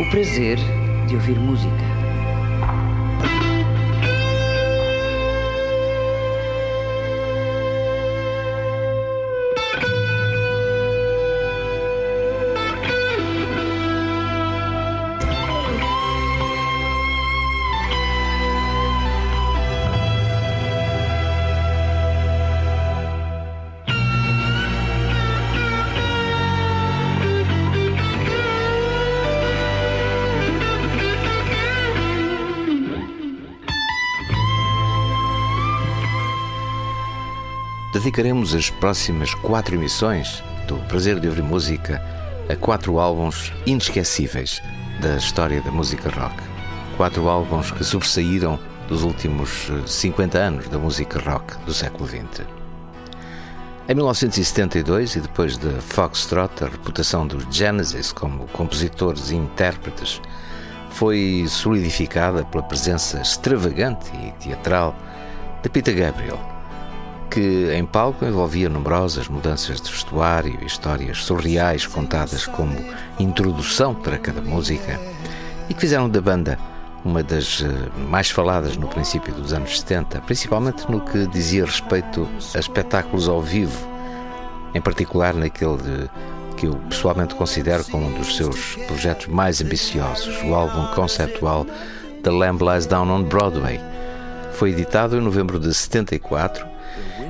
O prazer de ouvir música. Dedicaremos as próximas quatro emissões do Prazer de Ouvir Música a quatro álbuns inesquecíveis da história da música rock. Quatro álbuns que sobressaíram dos últimos 50 eh, anos da música rock do século XX. Em 1972, e depois de Foxtrot, a reputação dos Genesis como compositores e intérpretes foi solidificada pela presença extravagante e teatral de Peter Gabriel, que em palco envolvia numerosas mudanças de vestuário e histórias surreais contadas como introdução para cada música e que fizeram da banda uma das eh, mais faladas no princípio dos anos 70, principalmente no que dizia respeito a espetáculos ao vivo, em particular naquele de, que eu pessoalmente considero como um dos seus projetos mais ambiciosos, o álbum conceptual The Lamb Lies Down on Broadway. Foi editado em novembro de 74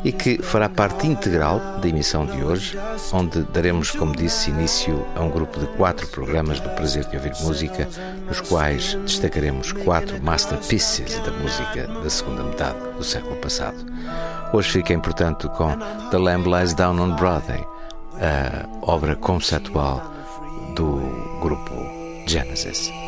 e que fará parte integral da emissão de hoje, onde daremos, como disse, início a um grupo de quatro programas do Prazer de Ouvir Música, nos quais destacaremos quatro masterpieces da música da segunda metade do século passado. Hoje fiquem, portanto, com The Lamb Lies Down on Broadway, a obra conceptual do grupo Genesis.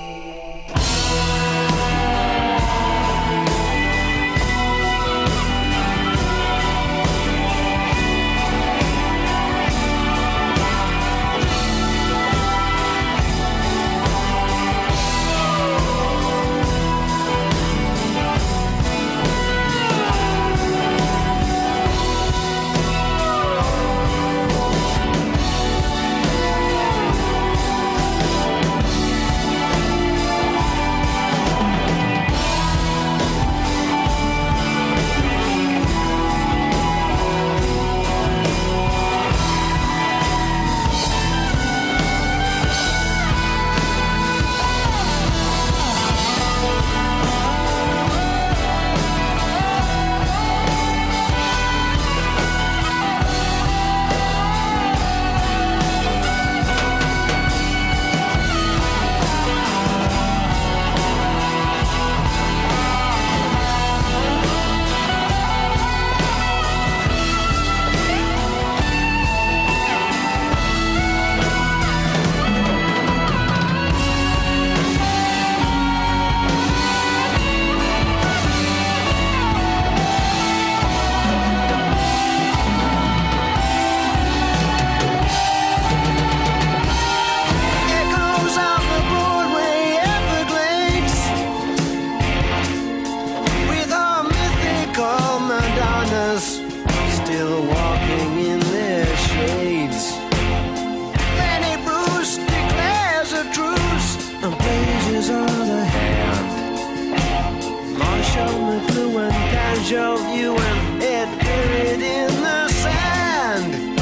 and casual of and it buried in the sand.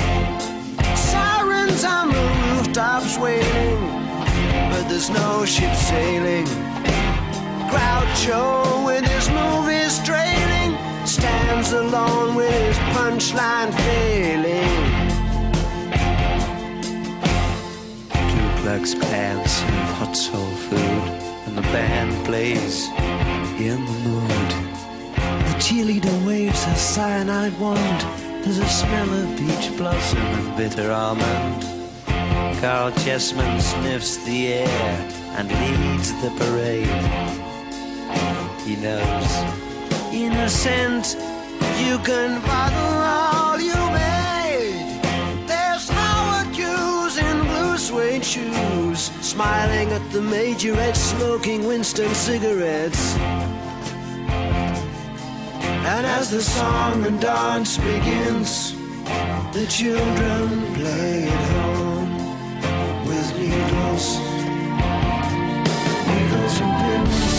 Sirens on the rooftops wailing, but there's no ship sailing. Groucho with his movies trailing stands alone with his punchline failing. Duplex pants and hot soul food, and the band plays in the mood. Chessman sniffs the air and leads the parade. He knows, innocent, you can bottle all you made. There's no accuse in blue suede shoes, smiling at the majorette, smoking Winston cigarettes. And as the song and dance begins, the children play at home with needles, needles and pins.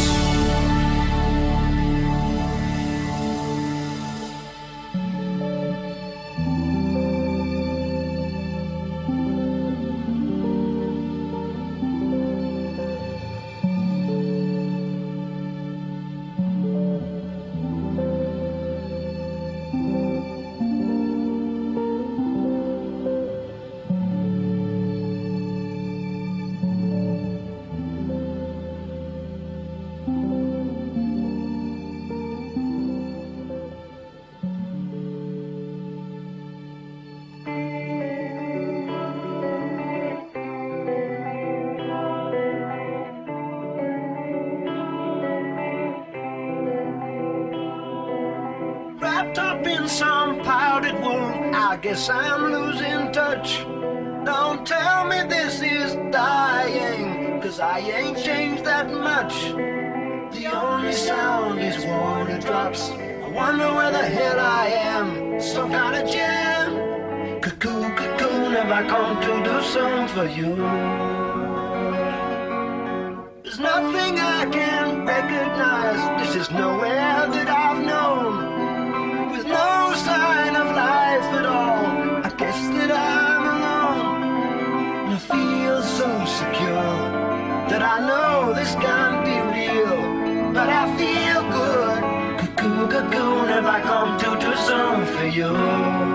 guess I'm losing touch. Don't tell me this is dying, cause I ain't changed that much. The only sound is water drops. I wonder where the hell I am. Some kind of jam. Cuckoo, cocoon, have I come to do something for you? There's nothing I can recognize. This is nowhere that I. I know this can't be real. But I feel good. Cuckoo, cocoon, and I come too, too soon for you.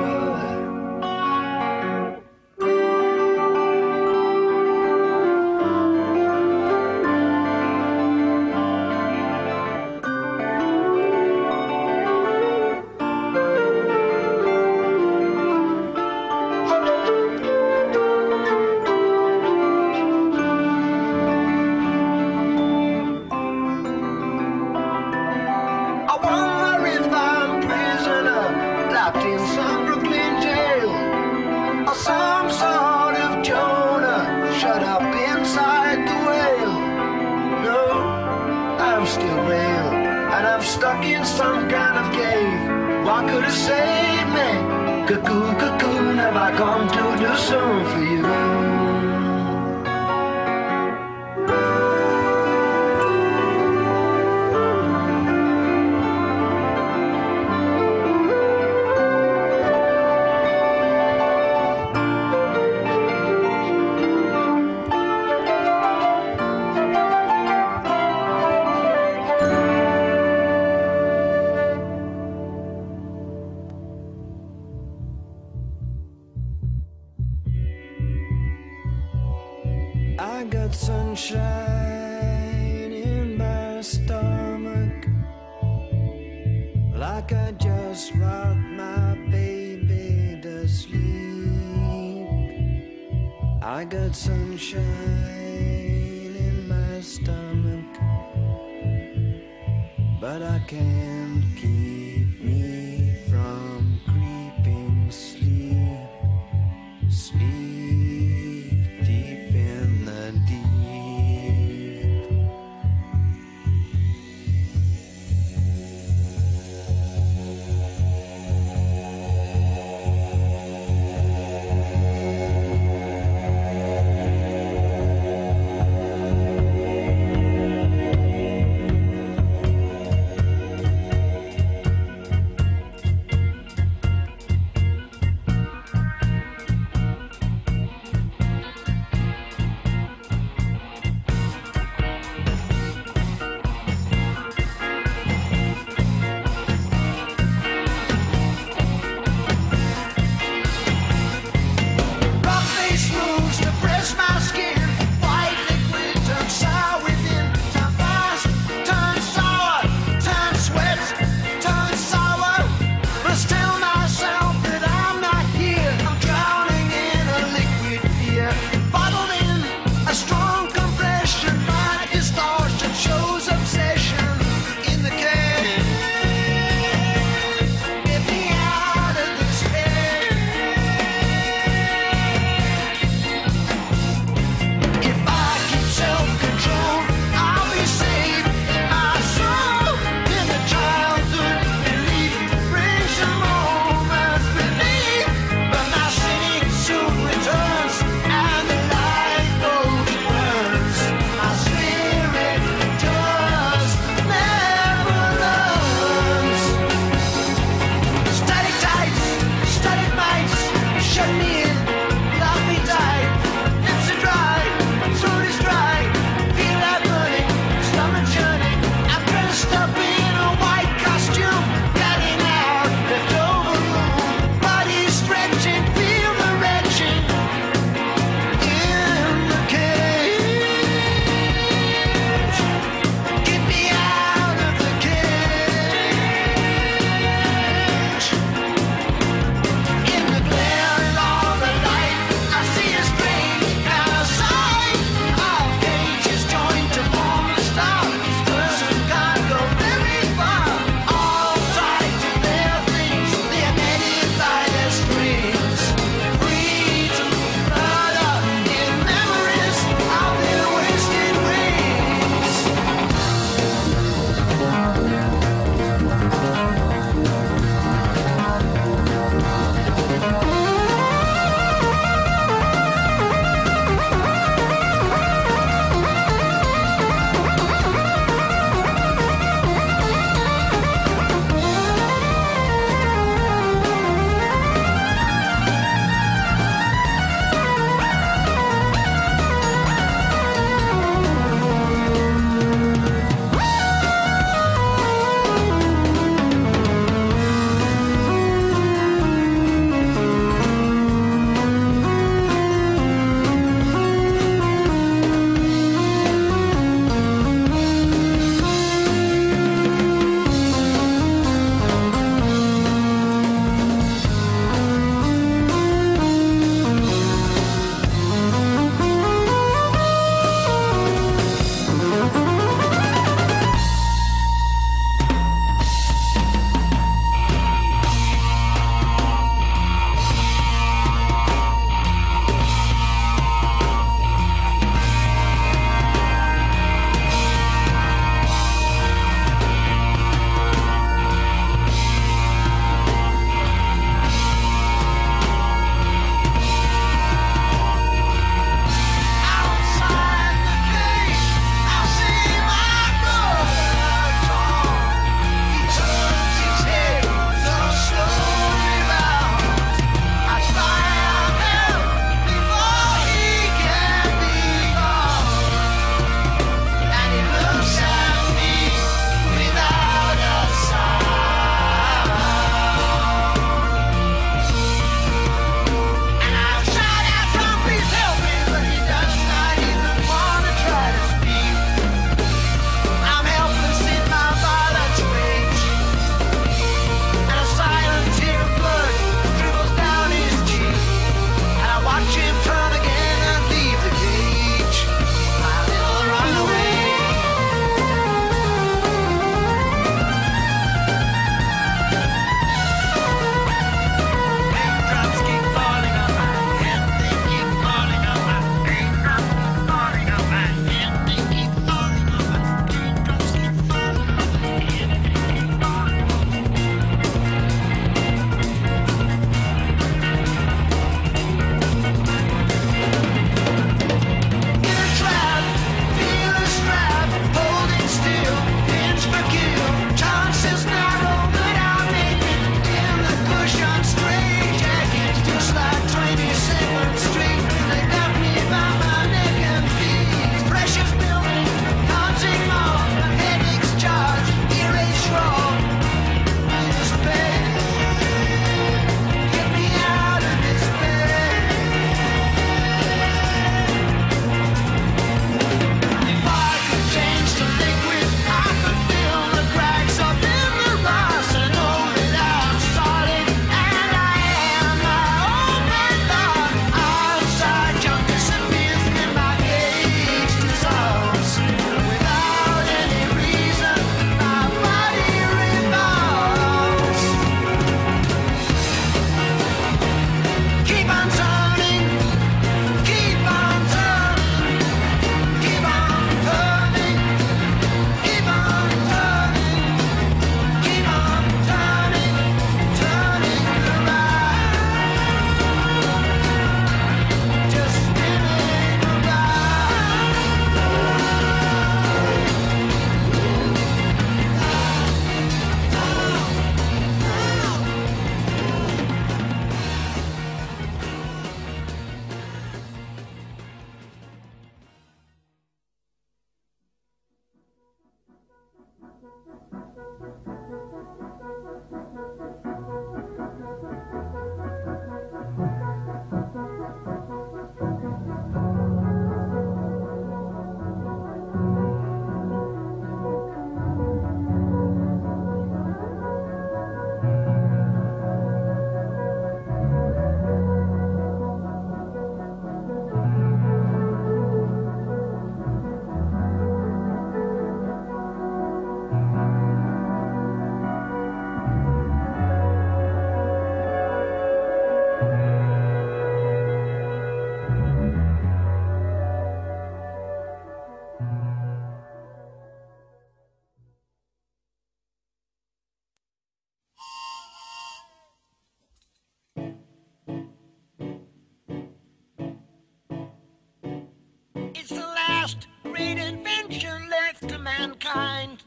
It's the last great invention left to mankind.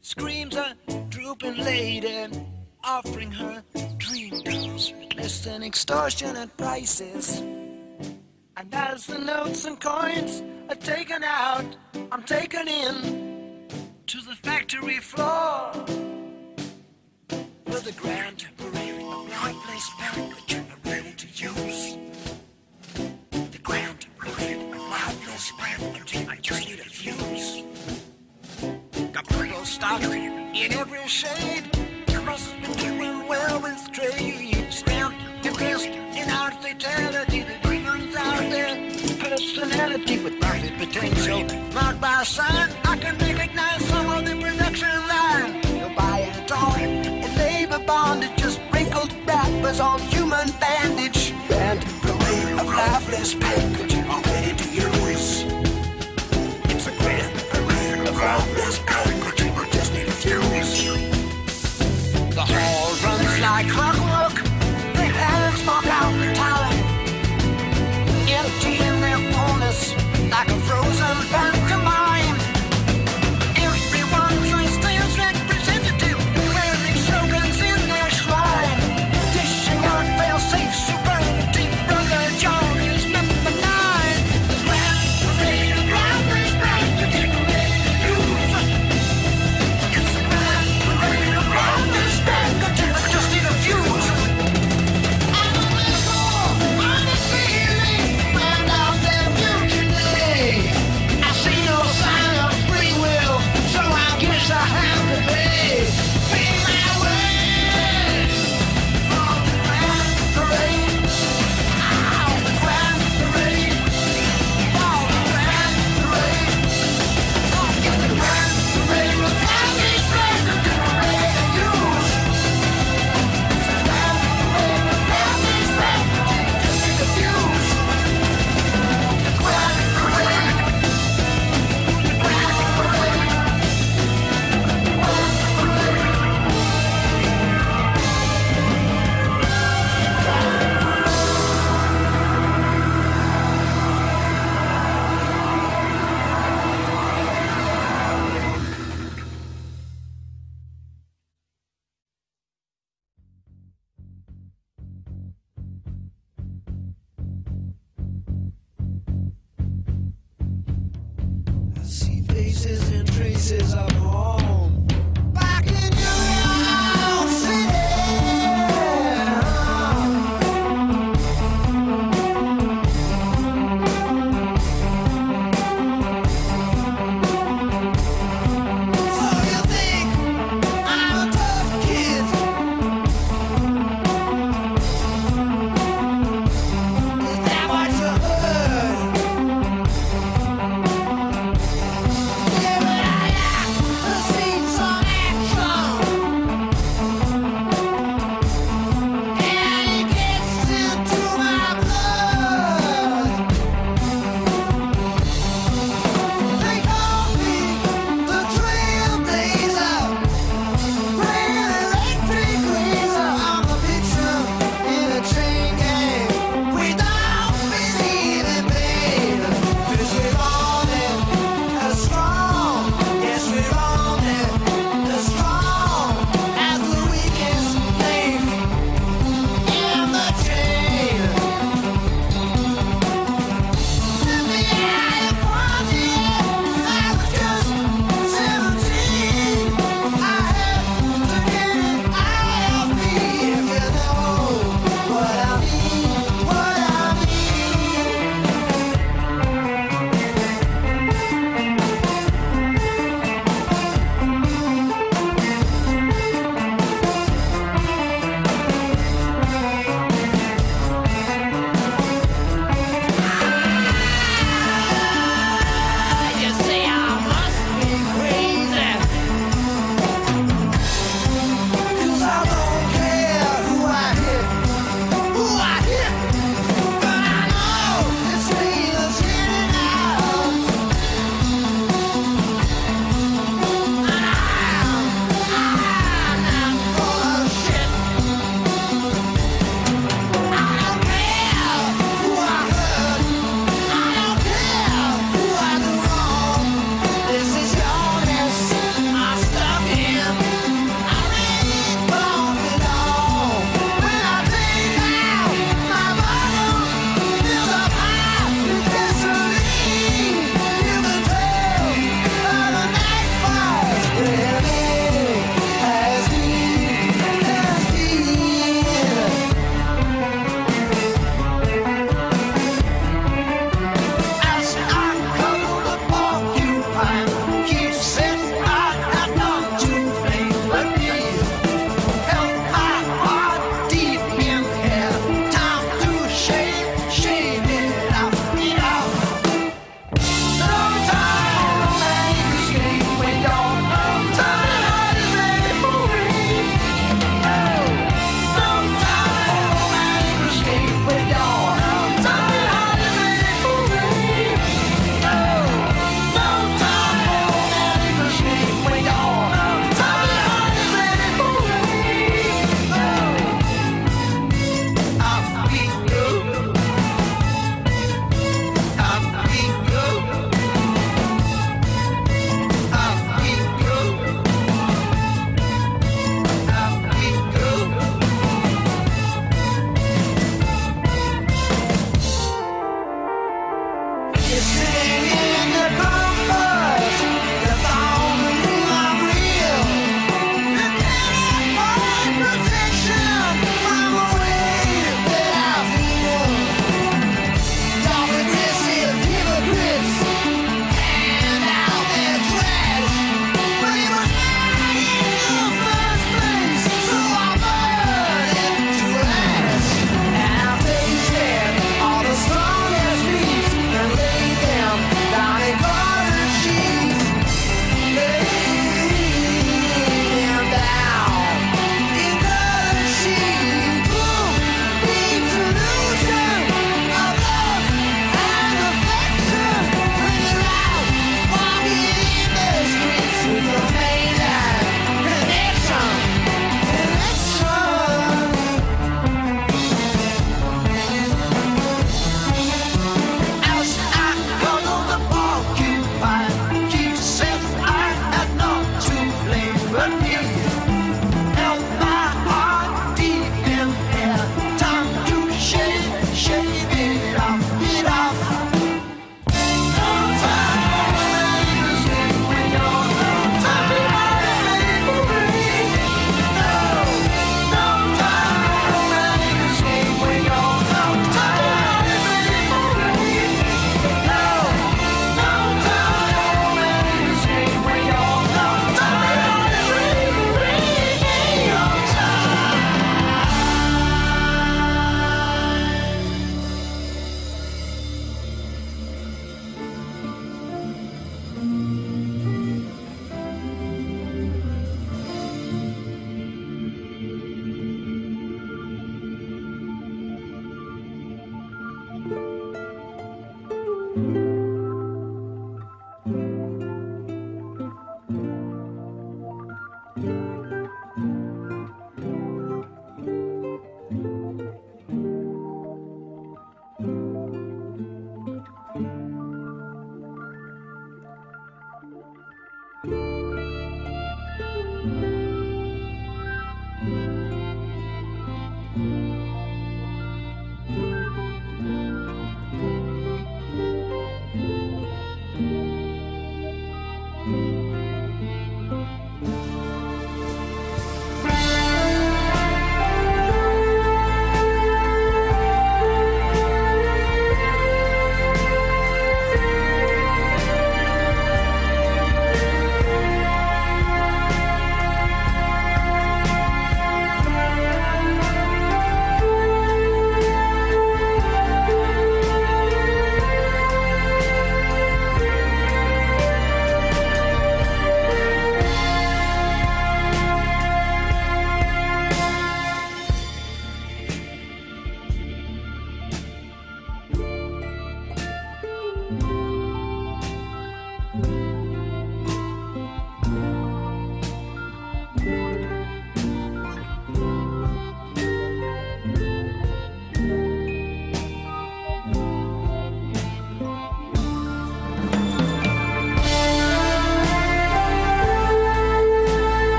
Screams a drooping lady, offering her dream girls less than extortionate prices. And as the notes and coins are taken out, I'm taken in to the factory floor. With the grand parade, a place banquet ready to use. Packaging, I just need a fuse. In every shade. Has been doing well with trade. In. The out there. Personality with potential. Marked by sign, I can recognize some of the production line. And labor just wrinkled wrappers on human bandage. And parade of lifeless packaging The hall runs like clockwork. And traces of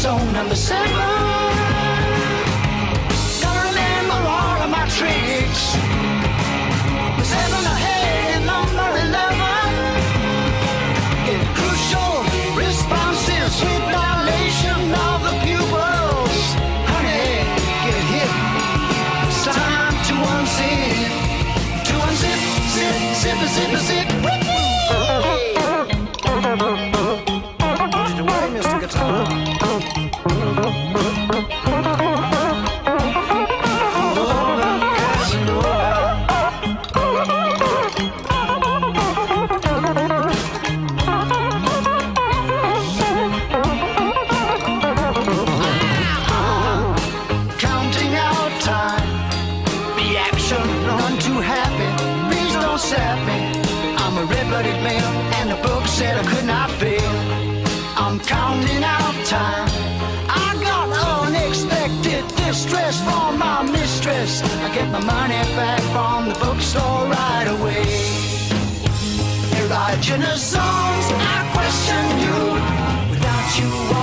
So number seven. questioner's songs. I question you. Without you,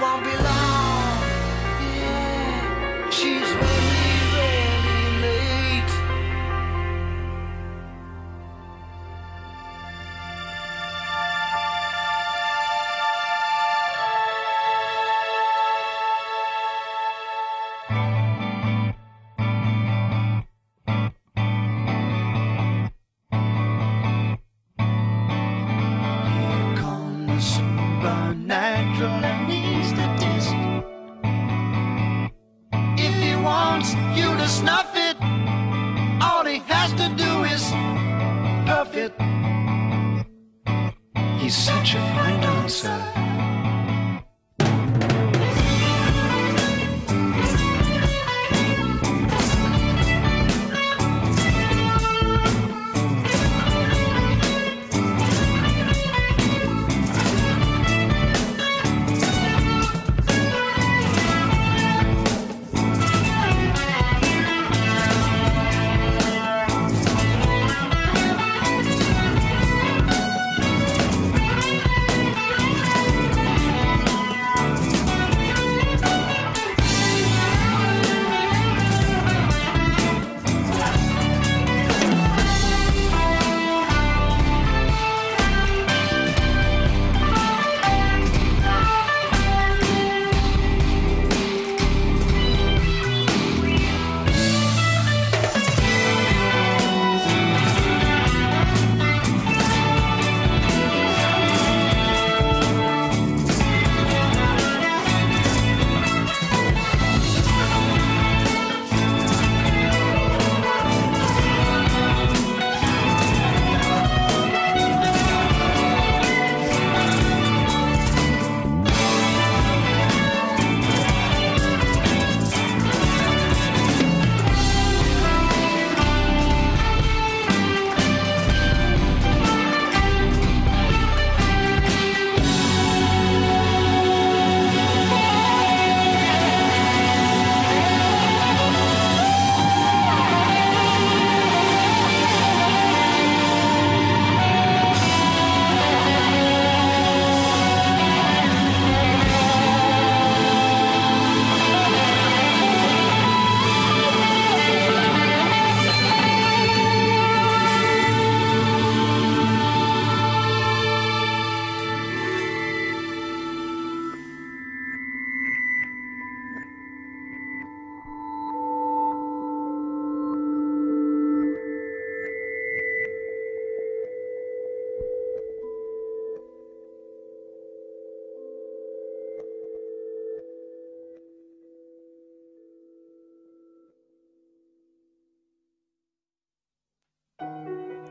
won't be long.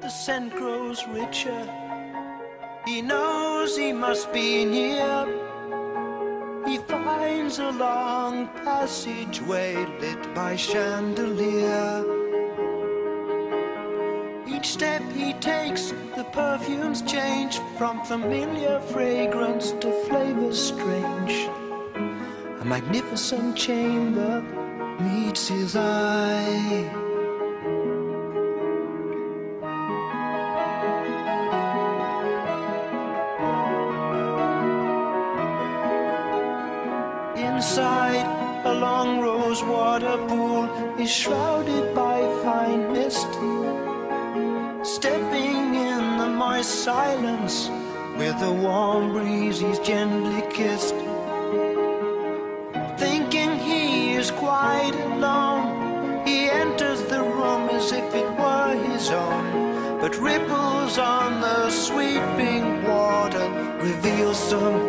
The scent grows richer. He knows he must be near. He finds a long passageway lit by chandelier. Each step he takes, the perfumes change from familiar fragrance to flavors strange. A magnificent chamber meets his eye. Inside, a long rose water pool is shrouded by fine mist. Stepping in the moist silence with a warm breeze, he's gently kissed. Thinking he is quite alone, he enters the room as if it were his own. But ripples on the sweeping water reveal some